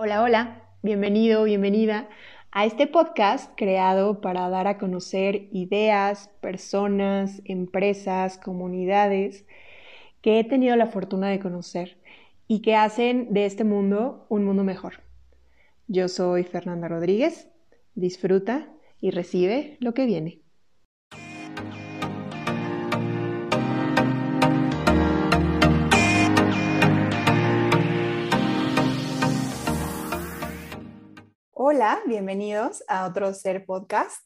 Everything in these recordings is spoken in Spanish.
Hola, hola, bienvenido, bienvenida a este podcast creado para dar a conocer ideas, personas, empresas, comunidades que he tenido la fortuna de conocer y que hacen de este mundo un mundo mejor. Yo soy Fernanda Rodríguez, disfruta y recibe lo que viene. Hola, bienvenidos a otro Ser Podcast.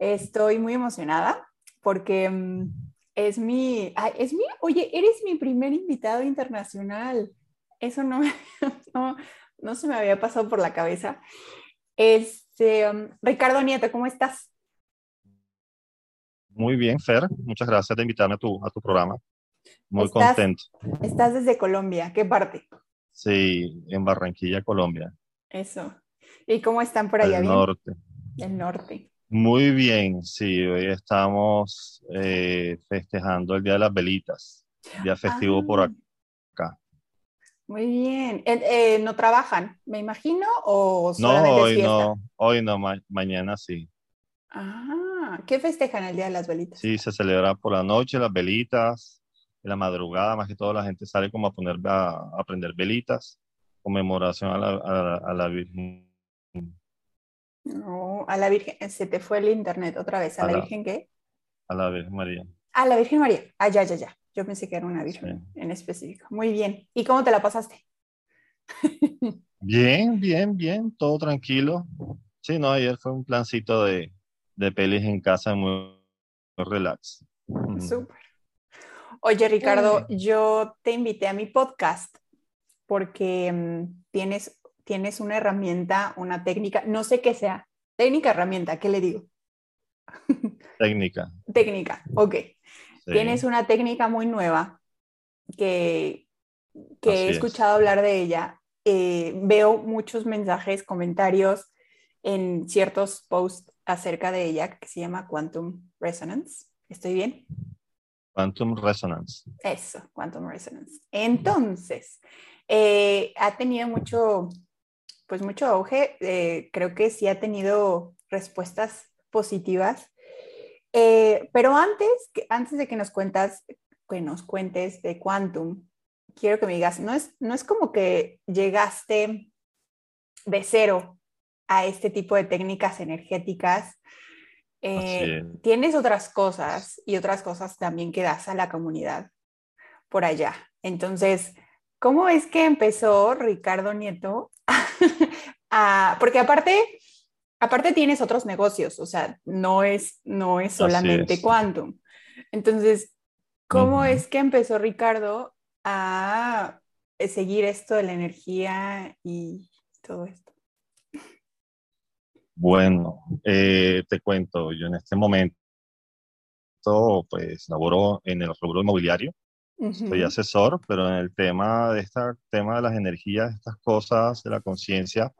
Estoy muy emocionada porque mm, es mi, es mi, oye, eres mi primer invitado internacional. Eso no, no, se me había pasado por la cabeza. Este, mm, Ricardo Nieto, ¿cómo estás? Muy bien, Fer. Muchas gracias por invitarme a tu, a tu programa. Muy contento. Estás desde Colombia. ¿Qué parte? Sí, en Barranquilla, Colombia. Eso. ¿Y cómo están por allá? El norte. El norte. Muy bien, sí. Hoy estamos eh, festejando el Día de las Velitas, día festivo por ah. acá. Muy bien. Eh, eh, ¿No trabajan, me imagino? ¿O no, hoy no. Hoy no, mañana sí. Ah, ¿qué festejan el Día de las Velitas? Sí, se celebra por la noche las velitas, en la madrugada, más que todo la gente sale como a poner a, prender velitas, conmemoración a la, a la Virgen no, a la Virgen, se te fue el internet otra vez. ¿A, la, Virgen qué? A la Virgen María. A la Virgen María. Ah, ya, ya, ya. Yo pensé que era una Virgen en específico. Muy bien. ¿Y cómo te la pasaste? bien, bien, bien. Todo tranquilo. Sí, no, ayer fue un plancito de, de pelis en casa muy, relax. Súper. Oye, Ricardo, yo te invité a mi podcast porque mm, tienes tienes una herramienta, una técnica, no sé qué sea, técnica, herramienta, ¿qué le digo? Técnica. técnica, ok. Tienes una técnica muy nueva que, que he escuchado hablar de ella. Eh, veo muchos mensajes, comentarios en ciertos posts acerca de ella que se llama Quantum Resonance. ¿Estoy bien? Quantum Resonance. Eso, Quantum Resonance. Entonces, eh, ha tenido mucho, pues mucho auge. Eh, creo que sí ha tenido respuestas positivas. Eh, pero antes, antes de que nos cuentas, que nos cuentes de Quantum, quiero que me digas, no es, no es como que llegaste de cero a este tipo de técnicas energéticas. Eh, tienes otras cosas y otras cosas también que das a la comunidad por allá. Entonces, ¿cómo es que empezó Ricardo Nieto porque aparte, aparte tienes otros negocios, o sea, no es, no es solamente Quantum. Entonces, ¿cómo es que empezó Ricardo a seguir esto de la energía y todo esto? Bueno, eh, te cuento, yo en este momento pues laboro en el rubro inmobiliario, soy asesor, pero en el tema de este tema de las energías, estas cosas de la conciencia,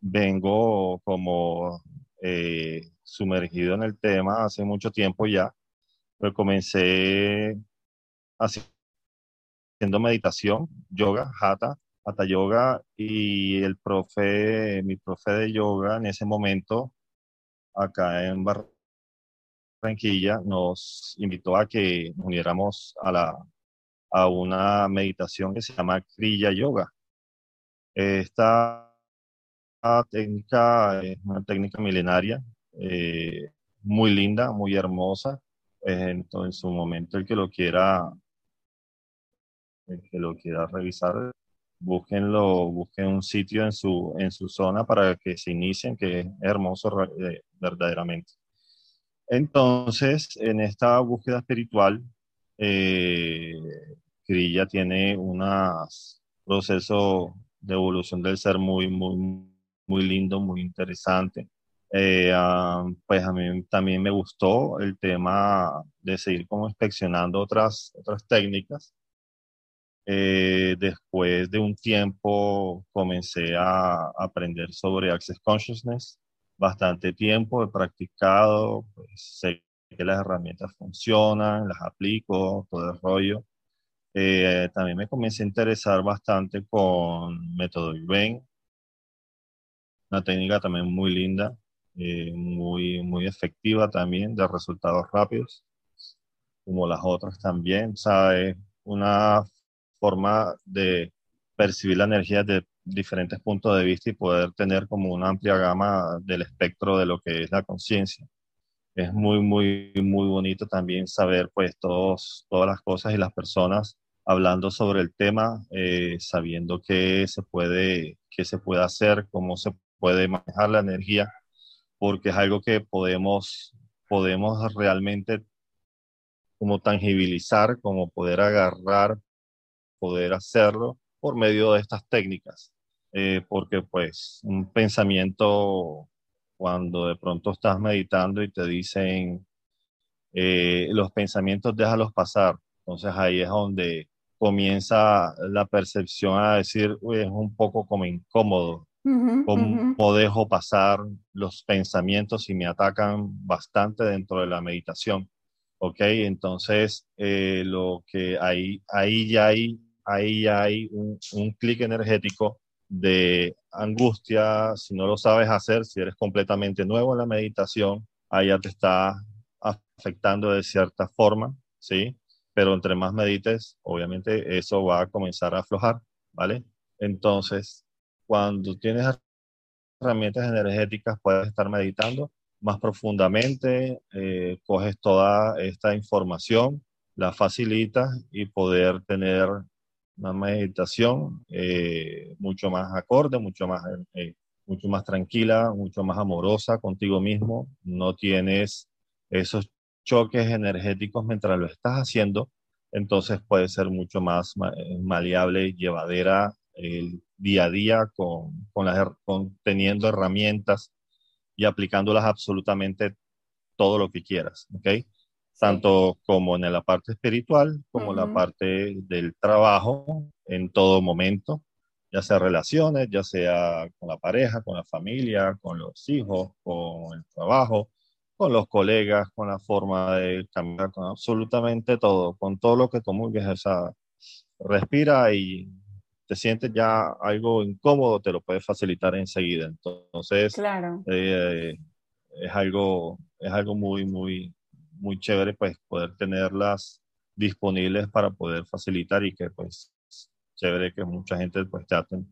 vengo como eh, sumergido en el tema hace mucho tiempo ya, pero comencé haciendo meditación, yoga, hatha, hatha yoga, y el profe, mi profe de yoga en ese momento, acá en Barranquilla, Tranquilla nos invitó a que uniéramos a, la, una meditación que se llama Kriya Yoga. Esta técnica es una técnica milenaria, eh, muy linda, muy hermosa. Entonces, en su momento, el que lo quiera, el que lo quiera revisar, búsquenlo, busquen un sitio en su, en su zona para que se inicien, que es hermoso eh, verdaderamente. Entonces, en esta búsqueda espiritual, eh, tiene un proceso de evolución del ser muy, muy, muy lindo, muy interesante. Eh, ah, pues a mí también me gustó el tema de seguir como inspeccionando otras, otras técnicas. Eh, después de un tiempo comencé a aprender sobre Access Consciousness bastante tiempo, he practicado, pues, sé que las herramientas funcionan, las aplico, todo el rollo. Eh, también me comencé a interesar bastante con método IBEN, una técnica también muy linda, eh, muy, muy efectiva también, de resultados rápidos, como las otras también. O sea, es una forma de percibir la energía de diferentes puntos de vista y poder tener como una amplia gama del espectro de lo que es la conciencia. Es muy, muy, muy bonito también saber pues todos, todas las cosas y las personas hablando sobre el tema, eh, sabiendo qué se puede, qué se puede hacer, cómo se puede manejar la energía, porque es algo que podemos, podemos realmente como tangibilizar, como poder agarrar, poder hacerlo por medio de estas técnicas. Eh, porque pues un pensamiento, cuando de pronto estás meditando y te dicen, eh, los pensamientos déjalos pasar, entonces ahí es donde comienza la percepción a decir, uy, es un poco como incómodo, cómo dejo pasar los pensamientos y me atacan bastante dentro de la meditación. ¿Ok? Entonces, eh, lo que ahí, ahí ya hay, ahí ya hay un, un clic energético de angustia, si no lo sabes hacer, si eres completamente nuevo en la meditación, ya te está afectando de cierta forma, ¿sí? Pero entre más medites, obviamente eso va a comenzar a aflojar, ¿vale? Entonces, cuando tienes herramientas energéticas, puedes estar meditando más profundamente, eh, coges toda esta información, la facilitas y poder tener una meditación eh, mucho más acorde, mucho más, eh, mucho más tranquila, mucho más amorosa contigo mismo. No tienes esos choques energéticos mientras lo estás haciendo, entonces puede ser mucho más eh, maleable llevadera el día a día con, con, las, con teniendo herramientas y aplicándolas absolutamente todo lo que quieras, ¿ok? Tanto como en la parte espiritual, como la parte del trabajo en todo momento, ya sea relaciones, ya sea con la pareja, con la familia, con los hijos, con el trabajo, con los colegas, con la forma de cambiar, con absolutamente todo, con todo lo que comulgues, esa respira y te sientes ya algo incómodo, te lo puedes facilitar enseguida. Entonces, claro. Eh, es algo, es algo muy, muy, muy chévere pues poder tenerlas disponibles para poder facilitar y que pues chévere que mucha gente pues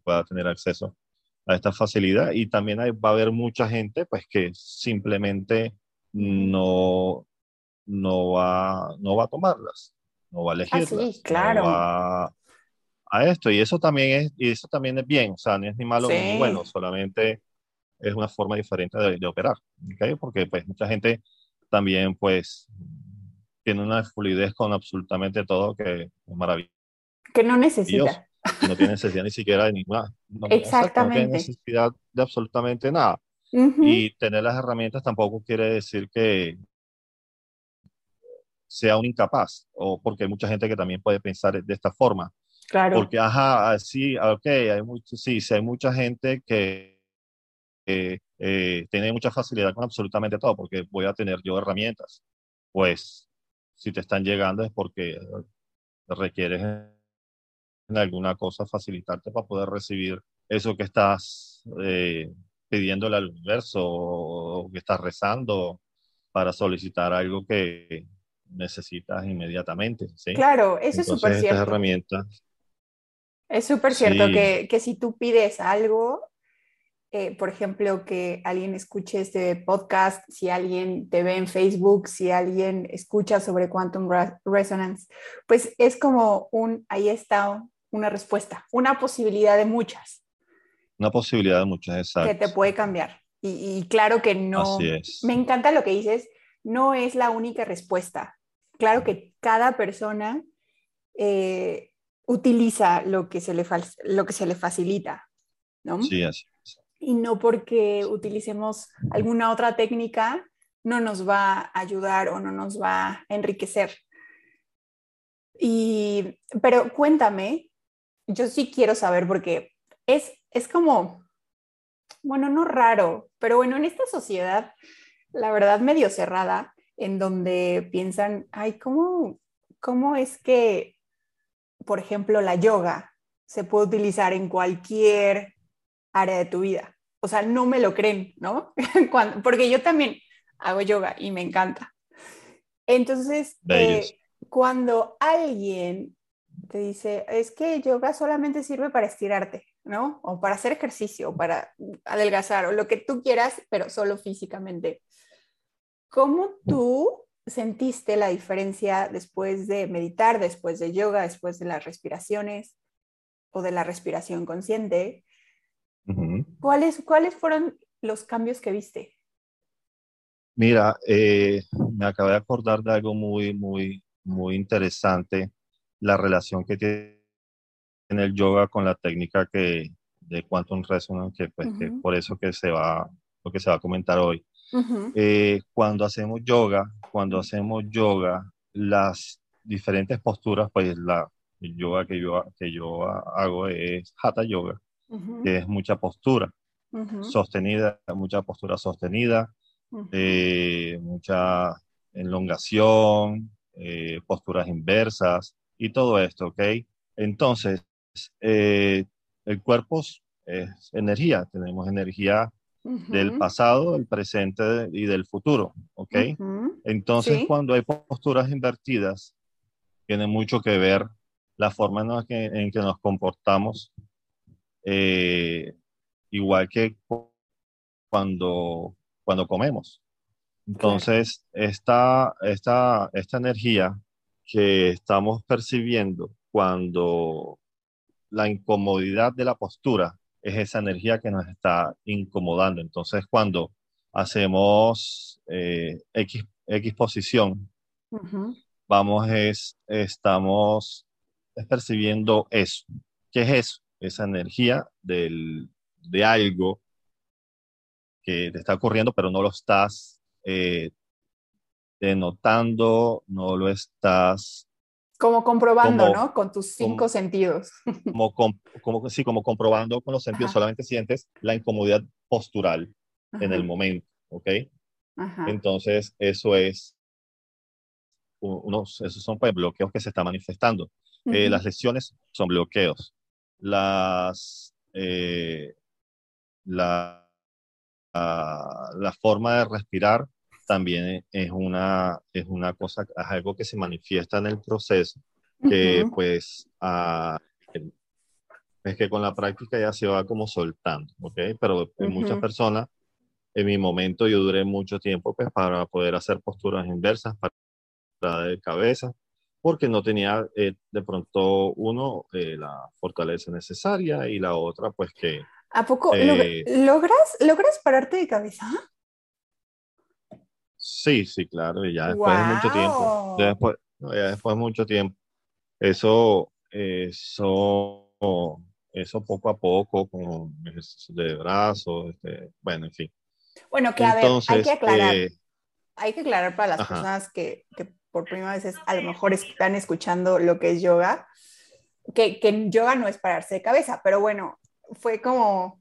pueda tener acceso a esta facilidad y también va a haber mucha gente pues que simplemente no no va no va a tomarlas no va a ah, elegirlas claro. va a esto y eso también es y eso también es bien o sea no es ni malo ni bueno solamente es una forma diferente de, operar ¿okay? porque pues mucha gente también pues tiene una fluidez con absolutamente todo que es maravilloso. Que no necesita. No tiene necesidad ni siquiera de ninguna. Exactamente. No tiene necesidad de absolutamente nada. Y tener las herramientas tampoco quiere decir que sea un incapaz, o porque hay mucha gente que también puede pensar de esta forma. Claro. Porque, ajá, sí, ok, hay mucho, sí, sí, hay mucha gente que eh, tiene mucha facilidad con absolutamente todo, porque voy a tener yo herramientas. Pues si te están llegando es porque requieres en alguna cosa facilitarte para poder recibir eso que estás eh, pidiéndole al universo o que estás rezando para solicitar algo que necesitas inmediatamente. ¿sí? Claro, eso es súper cierto. herramientas. Es súper cierto que, que, si tú pides algo, eh, por ejemplo, que alguien escuche este podcast, si alguien te ve en Facebook, si alguien escucha sobre Quantum Resonance, pues es como un, ahí está una respuesta, una posibilidad de muchas. Una posibilidad de muchas, exacto. Que te puede cambiar. Y, claro que no. Así es. Me encanta lo que dices, no es la única respuesta. Claro que cada persona eh, utiliza lo que, se le lo que se le facilita, ¿no? Sí, así y no porque utilicemos alguna otra técnica no nos va a ayudar o no nos va a enriquecer. Y, pero cuéntame, yo sí quiero saber porque es, es como, bueno, no raro, pero bueno, en esta sociedad, la verdad, medio cerrada, en donde piensan, ay, ¿cómo, cómo es que por ejemplo, la yoga se puede utilizar en cualquier área de tu vida. O sea, no me lo creen, ¿no? porque yo también hago yoga y me encanta. Entonces, eh, cuando alguien te dice, es que yoga solamente sirve para estirarte, ¿no? O para hacer ejercicio, o para adelgazar, o lo que tú quieras, pero solo físicamente. ¿Cómo tú sentiste la diferencia después de meditar, después de yoga, después de las respiraciones o de la respiración consciente? ¿Cuáles, ¿Cuáles fueron los cambios que viste? Mira, eh, me acabé de acordar de algo muy, muy, muy interesante, la relación que tiene el yoga con la técnica que, de Quantum Resonance, que, pues, que por eso que se va, lo que se va a comentar hoy. Eh, cuando hacemos yoga, cuando hacemos yoga, las diferentes posturas, pues la yoga que yo, que yo hago es Hatha Yoga, que es mucha postura sostenida, mucha postura sostenida, eh, mucha elongación, eh, posturas inversas y todo esto, ¿ok? Entonces, el cuerpo es energía, tenemos energía del pasado, del presente y del futuro, ¿ok? Entonces, cuando hay posturas invertidas, tiene mucho que ver la forma en, que, nos comportamos, eh, igual que cuando, cuando comemos. Entonces, esta, esta, esta energía que estamos percibiendo cuando la incomodidad de la postura es esa energía que nos está incomodando. Entonces, cuando hacemos eh, X, X, posición, vamos, es, estamos percibiendo eso. ¿Qué es eso? Esa energía del, de algo que te está ocurriendo, pero no lo estás eh, denotando, no lo estás como comprobando, ¿no? Con tus cinco sentidos. Como, como, sí, como comprobando con los sentidos, solamente sientes la incomodidad postural en el momento, ¿ok? Entonces, eso es, unos, esos son pues, bloqueos que se están manifestando. Eh, las lesiones son bloqueos. Las, eh, la, la forma de respirar también es una, es una cosa, es algo que se manifiesta en el proceso, que pues es que con la práctica ya se va como soltando, ¿ok? Pero en muchas personas, en mi momento yo duré mucho tiempo pues para poder hacer posturas inversas, para de cabeza, porque no tenía eh, de pronto uno eh, la fortaleza necesaria y la otra pues que... ¿A poco eh, logras, logras pararte de cabeza? Sí, sí, claro, y ya después de mucho tiempo. Ya después, ya después de mucho tiempo. Eso, eso, eso poco a poco, con ejercicios de brazos, este, bueno, en fin. Bueno, que a ver, hay que aclarar. Eh, hay que aclarar para las personas que, que, por primera vez a lo mejor están escuchando lo que es yoga, que, que yoga no es pararse de cabeza, pero bueno, fue como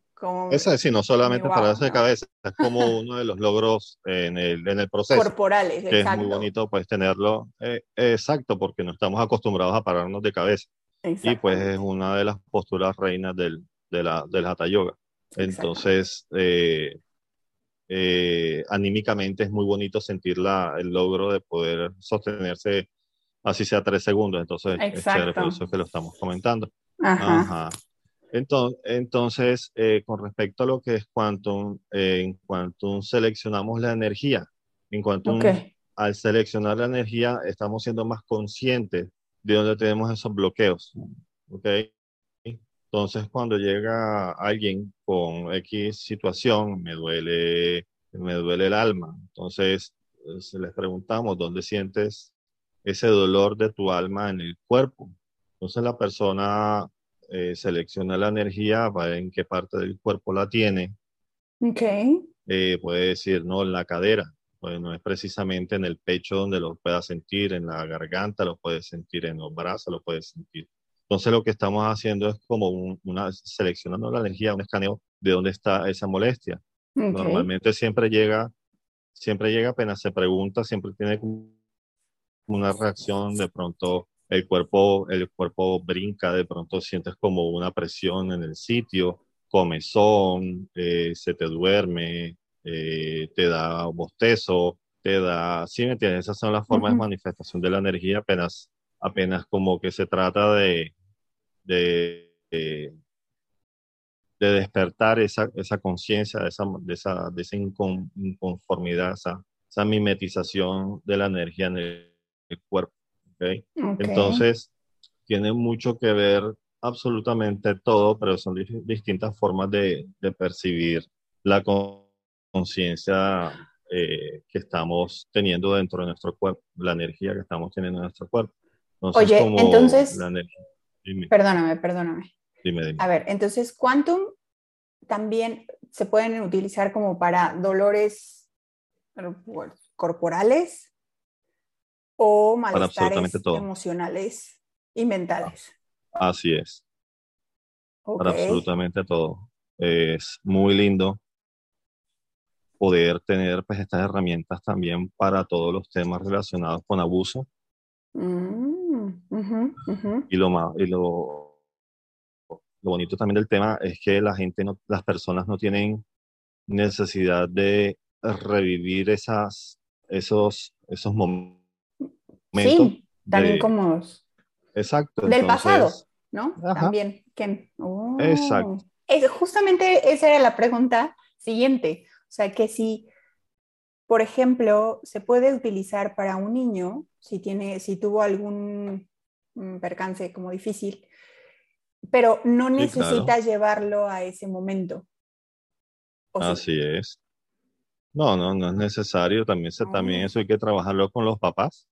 esa sí, no solamente para hacer cabeza, es como uno de los logros en el, en el proceso. Corporales, que Es muy bonito pues tenerlo eh, exacto, porque no estamos acostumbrados a pararnos de cabeza. Y pues es una de las posturas reinas del, de la, del Hatha Yoga. Entonces, eh, eh, anímicamente es muy bonito sentir la, el logro de poder sostenerse así sea tres segundos. Entonces, es por eso es que lo estamos comentando. Ajá. Entonces, eh, con respecto a lo que es Quantum, eh, en Quantum seleccionamos la energía. En Quantum, al seleccionar la energía, estamos siendo más conscientes de dónde tenemos esos bloqueos. ¿okay? Entonces, cuando llega alguien con X situación, me duele, me duele el alma. Entonces, les preguntamos, ¿dónde sientes ese dolor de tu alma en el cuerpo? Entonces, la persona eh, selecciona la energía, va en qué parte del cuerpo la tiene. Ok. Eh, puede decir, no, en la cadera. Pues no es precisamente en el pecho donde lo pueda sentir, en la garganta lo puede sentir, en los brazos lo puede sentir. Entonces lo que estamos haciendo es como una, seleccionando la energía, un escaneo de dónde está esa molestia. Normalmente siempre llega, siempre llega apenas se pregunta, siempre tiene una reacción de pronto el cuerpo, el cuerpo brinca, de pronto sientes como una presión en el sitio, comezón, eh, se te duerme, eh, te da bostezo, te da, sí me entiendes, esas son las formas de manifestación de la energía, apenas, apenas como que se trata de, de, de, despertar esa, esa conciencia, de esa, de esa, de esa inconformidad, esa, esa mimetización de la energía en el, cuerpo. Entonces, tiene mucho que ver absolutamente todo, pero son distintas formas de, de percibir la conciencia eh, que estamos teniendo dentro de nuestro cuerpo, la energía que estamos teniendo en nuestro cuerpo. Oye, entonces, perdóname, perdóname. Dime, dime. A ver, entonces, quantum también se pueden utilizar como para dolores corporales o malestares emocionales y mentales. Así es. Para absolutamente todo. Es muy lindo poder tener pues, estas herramientas también para todos los temas relacionados con abuso. Mm, y lo más, y lo, lo bonito también del tema es que la gente, no, las personas no tienen necesidad de revivir esas, esos, esos momentos. Sí, también como... Exacto. Del pasado, ¿no? También. Oh. Exacto. justamente esa era la pregunta siguiente. O sea, que si, por ejemplo, se puede utilizar para un niño, si, tiene, si tuvo algún mm, percance como difícil, pero no necesita llevarlo a ese momento. Así es. No, no, no es necesario. También, se, también ah. eso hay que trabajarlo con los papás.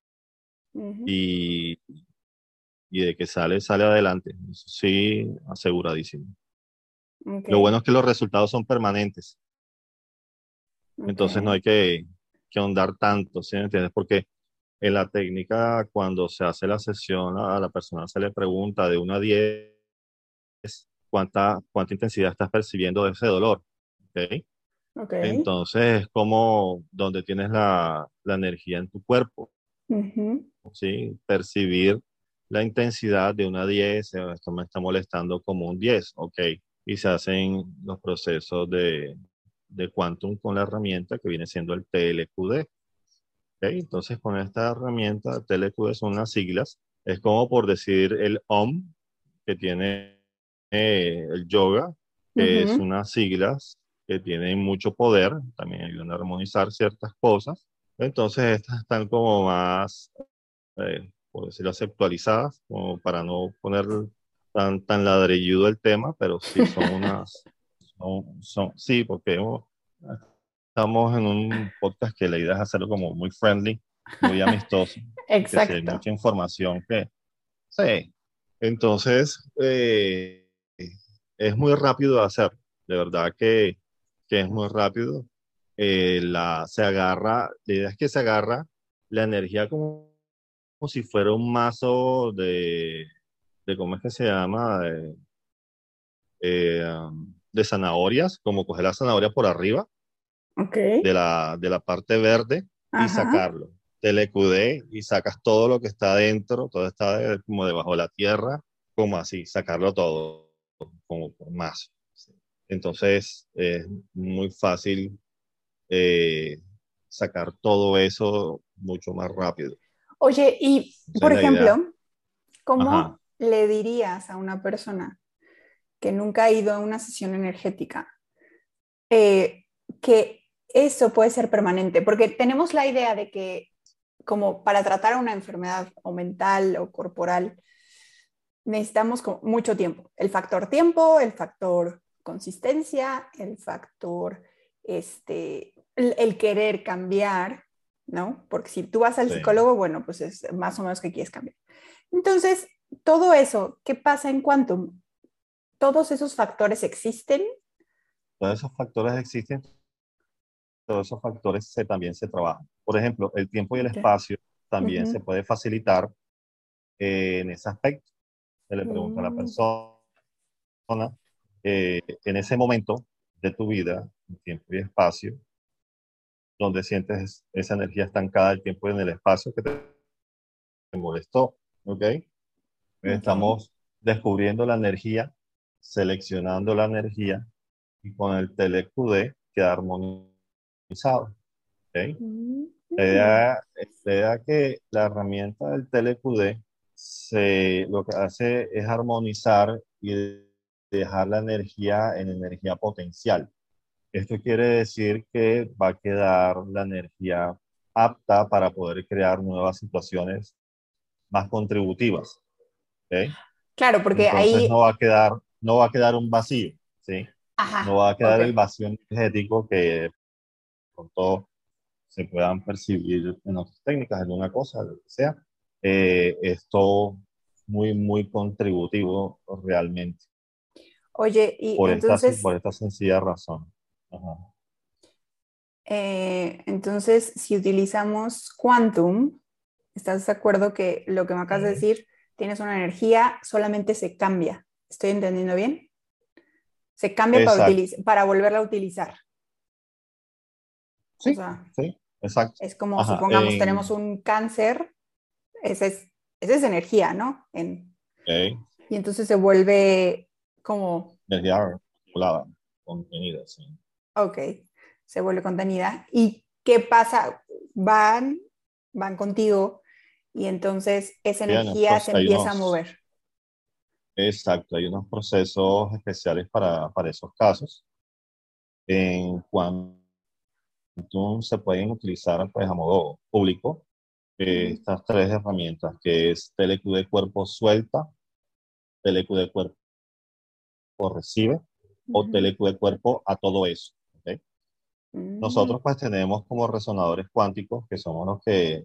y, y de que sale, sale adelante. Eso sí, aseguradísimo. Lo bueno es que los resultados son permanentes. Entonces no hay que, que ahondar tanto, ¿sí me entiendes? Porque en la técnica, cuando se hace la sesión, a la persona se le pregunta de una a 10 cuánta, cuánta intensidad estás percibiendo de ese dolor. ¿okay? Okay. Entonces es como donde tienes la, la energía en tu cuerpo. ¿sí? Percibir la intensidad de una 10, esto me está molestando como un 10, ok. Y se hacen los procesos de, de Quantum con la herramienta que viene siendo el TLQD. Entonces, con esta herramienta, TLQD son las siglas, es como por decir el OM que tiene eh, el yoga, que es unas siglas que tienen mucho poder, también ayudan a armonizar ciertas cosas. Entonces, estas están como más, eh, por decirlo actualizadas, como para no poner tan, tan ladrilludo el tema, pero sí son unas son, sí, porque estamos en un podcast que la idea es hacerlo como muy friendly, muy amistoso. Exacto. hay mucha información que... Sí. Entonces, eh, es muy rápido de hacer. De verdad que, que es muy rápido. Eh, la, se agarra, la idea es que se agarra la energía como, como si fuera un mazo de, de ¿cómo es que se llama? De, eh, um, de zanahorias, como coger la zanahoria por arriba de, la, de la parte verde y sacarlo. Te le y sacas todo lo que está adentro, todo está como debajo de la tierra, como así, sacarlo todo, como por más. Entonces es muy fácil eh, sacar todo eso mucho más rápido. Oye, y por ejemplo, ¿cómo le dirías a una persona que nunca ha ido a una sesión energética, eh, que eso puede ser permanente, porque tenemos la idea de que como para tratar una enfermedad o mental o corporal, necesitamos mucho tiempo. El factor tiempo, el factor consistencia, el factor, este, el, querer cambiar, ¿no? Porque si tú vas al psicólogo, bueno, pues es más o menos que quieres cambiar. Entonces, todo eso, ¿qué pasa en Quantum? ¿Todos esos factores existen? Todos esos factores existen, todos esos factores se, también se trabajan. Por ejemplo, el tiempo y el espacio también se puede facilitar eh, en ese aspecto. Se le pregunta a la mm. persona eh, en ese momento de tu vida, tiempo y espacio, donde sientes esa energía estancada, el tiempo y en el espacio que te molestó, ¿ok? Estamos descubriendo la energía, seleccionando la energía y con el TeleQD queda armonizado. ¿ok? Mm. La idea, la idea que la herramienta del TeleQD se, lo que hace es armonizar y dejar la energía en energía potencial. Esto quiere decir que va a quedar la energía apta para poder crear nuevas situaciones más contributivas. ¿ok? Claro, porque Entonces ahí... no va a quedar, no va a quedar un vacío, ¿sí? Ajá, No va a quedar el vacío energético que con todo se puedan percibir en otras técnicas, en una cosa, lo que sea. Eh, esto muy, muy contributivo realmente, Oye, y por, esta, entonces, por esta sencilla razón. Ajá. eh, entonces, si utilizamos Quantum, ¿estás de acuerdo que lo que me acabas de decir, tienes una energía, solamente se cambia? ¿Estoy entendiendo bien? Se cambia para, volverla a utilizar. Sí, O sea, sí, exacto. es como, Ajá, supongamos, en- tenemos un cáncer, esa es, esa es energía, ¿no? En- y entonces se vuelve como, Energía contenida, sí. ok, se vuelve contenida. ¿Y qué pasa? Van, van contigo y entonces esa Bien, energía se empieza a mover. Exacto, hay unos procesos especiales para, para esos casos. En Quantum se pueden utilizar pues, a modo público eh, estas tres herramientas, que es TeleQD cuerpo suelta, TeleQD cuerpo recibe o Ujú. TeleQD cuerpo a todo eso. ¿ok? Mm, Nosotros pues tenemos como resonadores cuánticos, que somos los que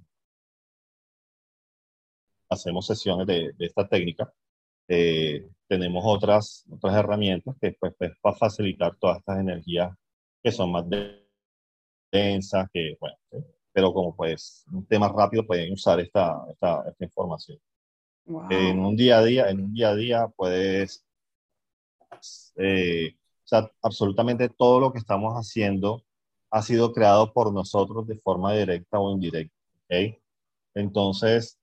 hacemos sesiones de, de esta técnica. Eh, tenemos otras, otras herramientas que pues, pues, para facilitar todas estas energías que son más de- densas, que bueno, pero como pues un tema rápido pueden usar esta, esta, esta información. wow. En un día a día, en un día a día puedes, eh, o sea, absolutamente todo lo que estamos haciendo ha sido creado por nosotros de forma directa o indirecta, ¿ok? Entonces,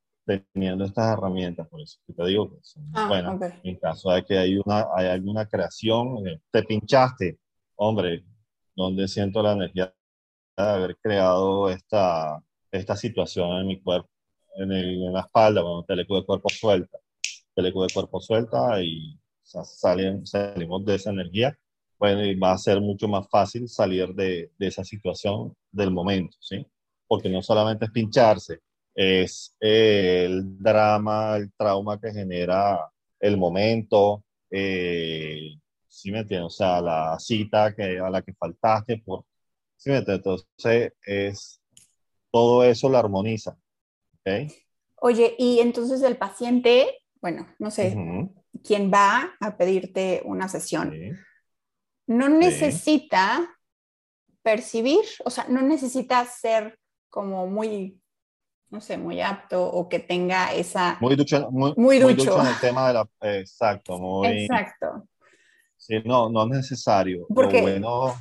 teniendo estas herramientas, por eso que te digo que son Ah, buenas, ok. en caso de que hay una, hay alguna creación, eh, te pinchaste, hombre, ¿dónde siento la energía de haber creado esta, esta situación en mi cuerpo? En, el- en la espalda, cuando te le de cuerpo suelta, te le de cuerpo suelta y o sea, salen- salimos de esa energía, bueno, y va a ser mucho más fácil salir de, de esa situación del momento, ¿sí? Porque no solamente es pincharse, es eh, el drama, el trauma que genera el momento, eh, ¿sí me entiendes? O sea, la cita que, a la que faltaste, por, ¿sí me entiendes? Entonces, es, todo eso lo armoniza, ¿ok? Oye, y entonces el paciente, bueno, no sé, Ujú, quién va a pedirte una sesión, sí. no necesita percibir, o sea, no necesita ser como muy, no sé, muy apto o que tenga esa... Muy ducho, muy, Muy muy ducho. en el tema de la... Exacto, muy... Exacto. Sí, no, no es necesario. Porque- Lo bueno,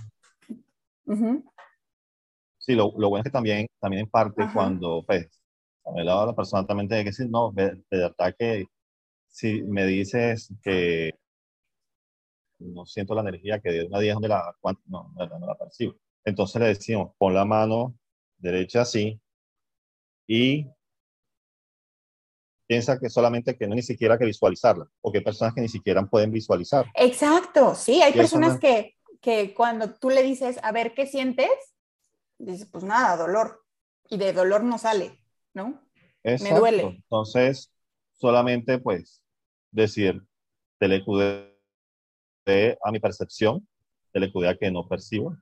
sí, lo, lo bueno es que también, también en parte Ajá. cuando, pues, a lado la persona también tiene que decir, no, de, de verdad que si me dices que no siento la energía que de una a 10 donde la, no, no, no la percibo. Entonces le decimos, pon la mano derecha así y piensa que solamente que no ni siquiera que visualizarla, porque hay personas que ni siquiera pueden visualizar. Exacto, sí, hay personas no- que, que cuando tú le dices, a ver, ¿qué sientes? Dices, pues nada, dolor. Y de dolor no sale, ¿no? Exacto. duele. Entonces, solamente pues decir, telecudé a mi percepción, telecudé a que no percibo,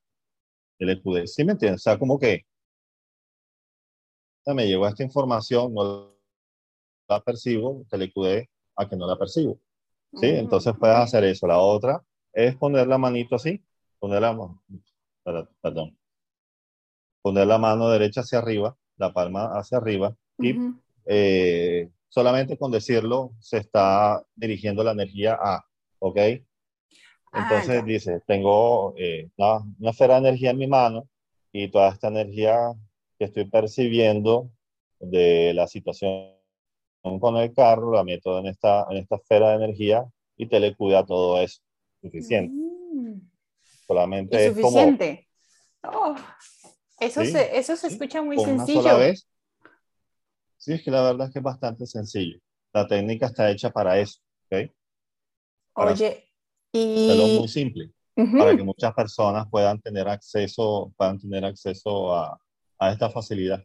telecudé, ¿sí me entiendes? O sea, como que o me llegó esta información, no la percibo, telecudé a que no la percibo. ¿Sí? Entonces puedes hacer eso. La otra es poner la manito así, poner la mano, perdón, poner la mano derecha hacia arriba, la palma hacia arriba y Ujú. eh, solamente con decirlo se está dirigiendo la energía a, ¿ok? Ah, Entonces ya. dice, tengo eh, una, una esfera de energía en mi mano y toda esta energía que estoy percibiendo de la situación con el carro, la meto en esta, en esta esfera de energía y telecuida todo eso. Suficiente. Mm. Solamente ¿Y es como suficiente? Oh, eso, Sí, se, eso se escucha muy con una sencillo. sola vez. Sí, es que la verdad es que es bastante sencillo. La técnica está hecha para eso, ¿ok? Para Oye, y... muy simple, Ujú. para que muchas personas puedan tener acceso, puedan tener acceso a, a esta facilidad.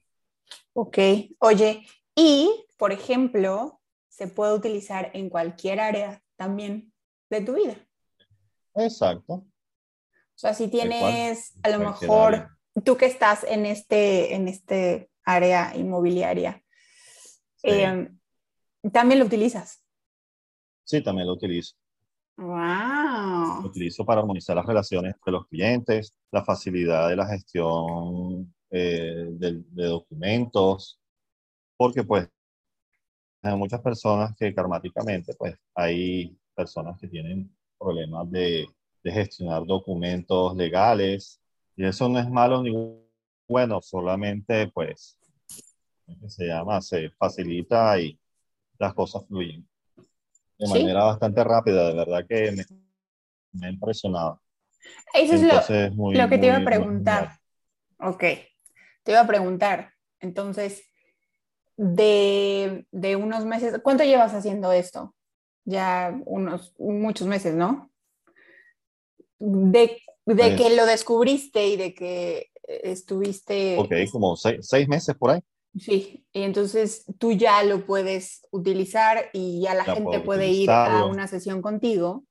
Ok, oye, y por ejemplo, se puede utilizar en cualquier área también de tu vida. Exacto. O sea, si tienes a lo mejor, área. tú que estás en este, en este área inmobiliaria, Sí. eh, también lo utilizas. Sí, también lo utilizo. Lo ¡Wow! utilizo para armonizar las relaciones entre los clientes, la facilidad de la gestión eh, de, de documentos, porque pues hay muchas personas que karmáticamente, pues hay personas que tienen problemas de, de gestionar documentos legales y eso no es malo ni bueno, solamente pues, ¿cómo se llama? Se facilita y las cosas fluyen de Sí. manera bastante rápida, de verdad que me, me ha impresionado. Eso es lo, Entonces, muy, lo que te iba a muy- muy preguntar. genial. Ok, te iba a preguntar. Entonces, de, de unos meses, ¿cuánto llevas haciendo esto? Ya unos, muchos meses, ¿no? De, de Pues- que lo descubriste y de que estuviste, Ok, como seis, seis meses por ahí. sí, y entonces tú ya lo puedes utilizar y ya la Ya gente puede ir a una sesión contigo.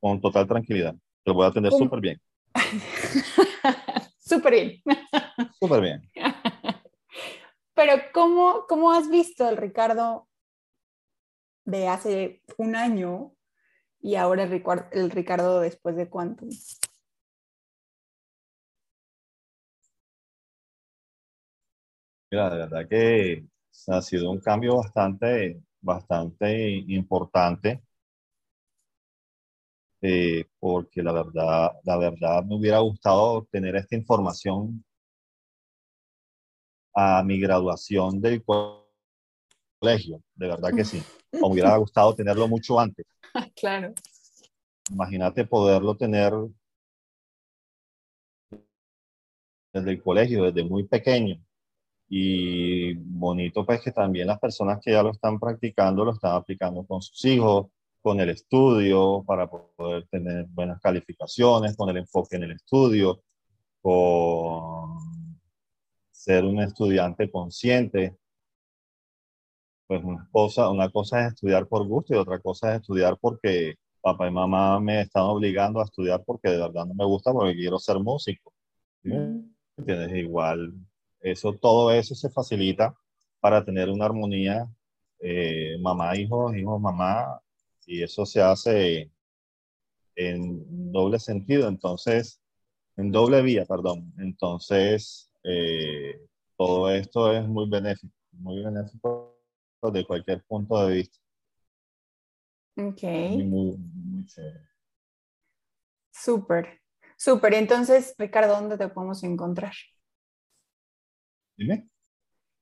con total tranquilidad. Te voy a atender súper bien, Súper bien. súper bien. Pero ¿cómo, ¿cómo has visto el Ricardo de hace un año y ahora el, el Ricardo después de cuánto? Mira, de verdad que ha sido un cambio bastante, bastante importante, eh, porque la verdad, la verdad me hubiera gustado tener esta información a mi graduación del co- colegio, de verdad que sí. O me hubiera gustado tenerlo mucho antes. Claro. Imagínate poderlo tener desde el colegio, desde muy pequeño. Y bonito pues que también las personas que ya lo están practicando lo están aplicando con sus hijos, con el estudio, para poder tener buenas calificaciones, con el enfoque en el estudio, con ser un estudiante consciente. Pues una cosa, una cosa es estudiar por gusto y otra cosa es estudiar porque papá y mamá me están obligando a estudiar porque de verdad no me gusta porque quiero ser músico. ¿sí ¿Entiendes? Igual, eso, todo eso se facilita para tener una armonía eh, mamá-hijo, hijo-mamá, y eso se hace en doble sentido, entonces, en doble vía, perdón. Entonces, eh, todo esto es muy benéfico, muy benéfico de cualquier punto de vista. Ok, Muy, muy, muy chévere. súper, súper. Entonces, Ricardo, ¿dónde te podemos encontrar? Dime.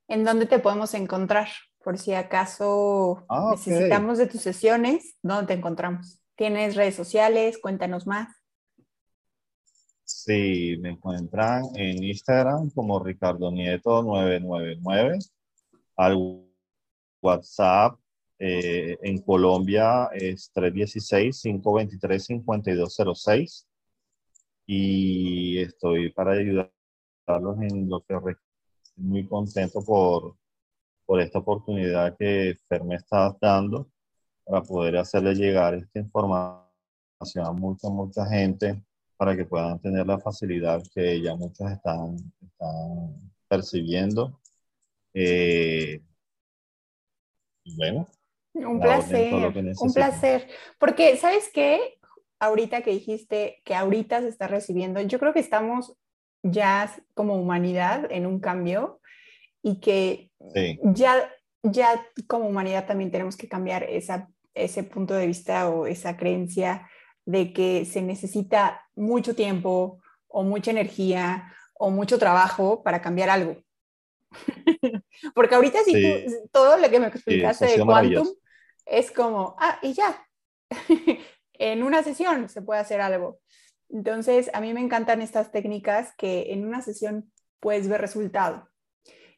¿En dónde te podemos encontrar? Por si acaso Ah, necesitamos de tus sesiones, ¿dónde te encontramos? ¿Tienes redes sociales? Cuéntanos más. Sí, me encuentran en Instagram como Ricardo Nieto 999, al WhatsApp eh, en Colombia es 316-523-5206 y estoy para ayudarlos en lo que. Muy contento por, por esta oportunidad que Fer me está dando para poder hacerle llegar esta información a mucha, mucha gente para que puedan tener la facilidad que ya muchos están, están percibiendo. Eh, bueno, Un orden, placer, un placer. Porque, ¿sabes qué? Ahorita que dijiste que ahorita se está recibiendo, yo creo que estamos ya como humanidad en un cambio y que sí, ya, ya como humanidad también tenemos que cambiar esa, ese punto de vista o esa creencia de que se necesita mucho tiempo o mucha energía o mucho trabajo para cambiar algo. Porque ahorita sí, todo lo que me explicaste de Quantum es como, ah, y ya. en una sesión se puede hacer algo. Entonces, a mí me encantan estas técnicas que en una sesión puedes ver resultado.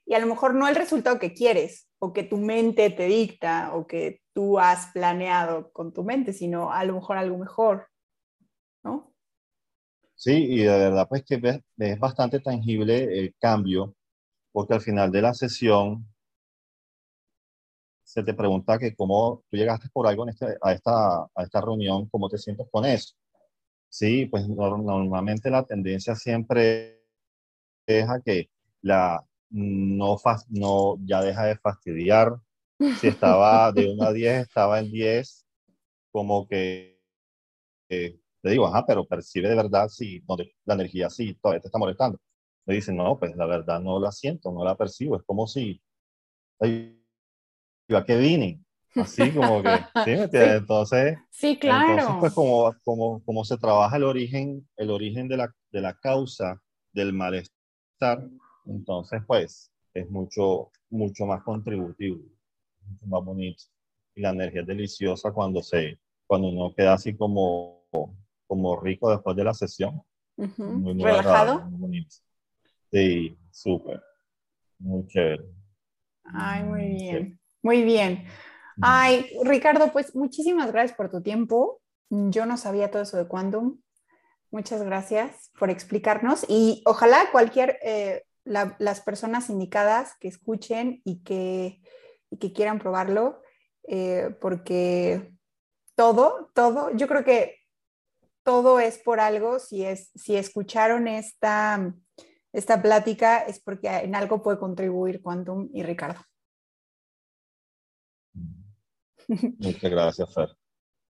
Y a lo mejor no el resultado que quieres o que tu mente te dicta o que tú has planeado con tu mente, sino a lo mejor algo mejor, ¿no? Sí, y de verdad pues que es bastante tangible el cambio, porque al final de la sesión se te pregunta que cómo tú llegaste por algo este, a, esta, a esta reunión, cómo te sientes con eso. Sí, pues normalmente la tendencia siempre es a que la no, no ya deja de fastidiar. Si estaba de 1 a 10, estaba en 10, como que te digo, ajá, pero percibe de verdad si la energía sí todavía te está molestando. Me dicen, no, pues la verdad no la siento, no la percibo. Es como si, ¿a qué vine? Así como que, ¿sí? Entonces, sí, claro. Entonces, pues como, como, como se trabaja el origen, el origen de la, de la causa del malestar, entonces pues es mucho, mucho más contributivo, mucho más bonito. Y la energía es deliciosa cuando se, cuando uno queda así como, como rico después de la sesión. muy, muy Relajado. muy bonito. Sí, súper. Muy chévere. Ay, muy bien. Muy bien. Ay, Ricardo, pues muchísimas gracias por tu tiempo. Yo no sabía todo eso de Quantum. Muchas gracias por explicarnos y ojalá cualquier, eh, las personas indicadas que escuchen y que, que quieran probarlo, eh, porque todo, todo, yo creo que todo es por algo. Si, es, si escucharon esta, esta plática es porque en algo puede contribuir Quantum y Ricardo. Muchas gracias, Fer.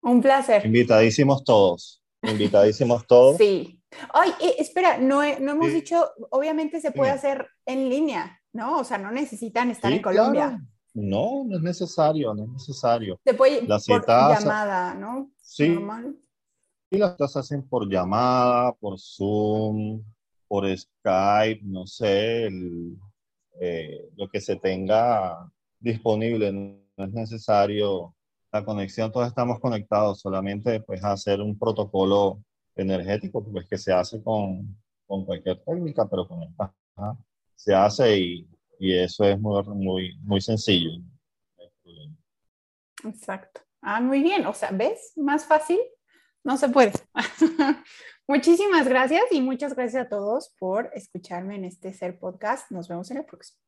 Un placer. Invitadísimos todos. Invitadísimos todos. Sí. Ay, eh, espera, no, no hemos dicho, obviamente se puede hacer en línea, ¿no? O sea, no necesitan estar en Colombia. No, no es necesario, no es necesario. Se puede la por llamada, ¿no? Sí. Normal. Y las citas se hacen por llamada, por Zoom, por Skype, no sé, eh, lo que se tenga disponible. No es necesario la conexión, todos estamos conectados, solamente pues hacer un protocolo energético, pues que se hace con, con cualquier técnica, pero con esta se hace y, y, eso es muy, muy, muy sencillo. Exacto. Ah, muy bien. O sea, ¿ves? Más fácil. No se puede. Muchísimas gracias y muchas gracias a todos por escucharme en este Ser Podcast. Nos vemos en el próximo.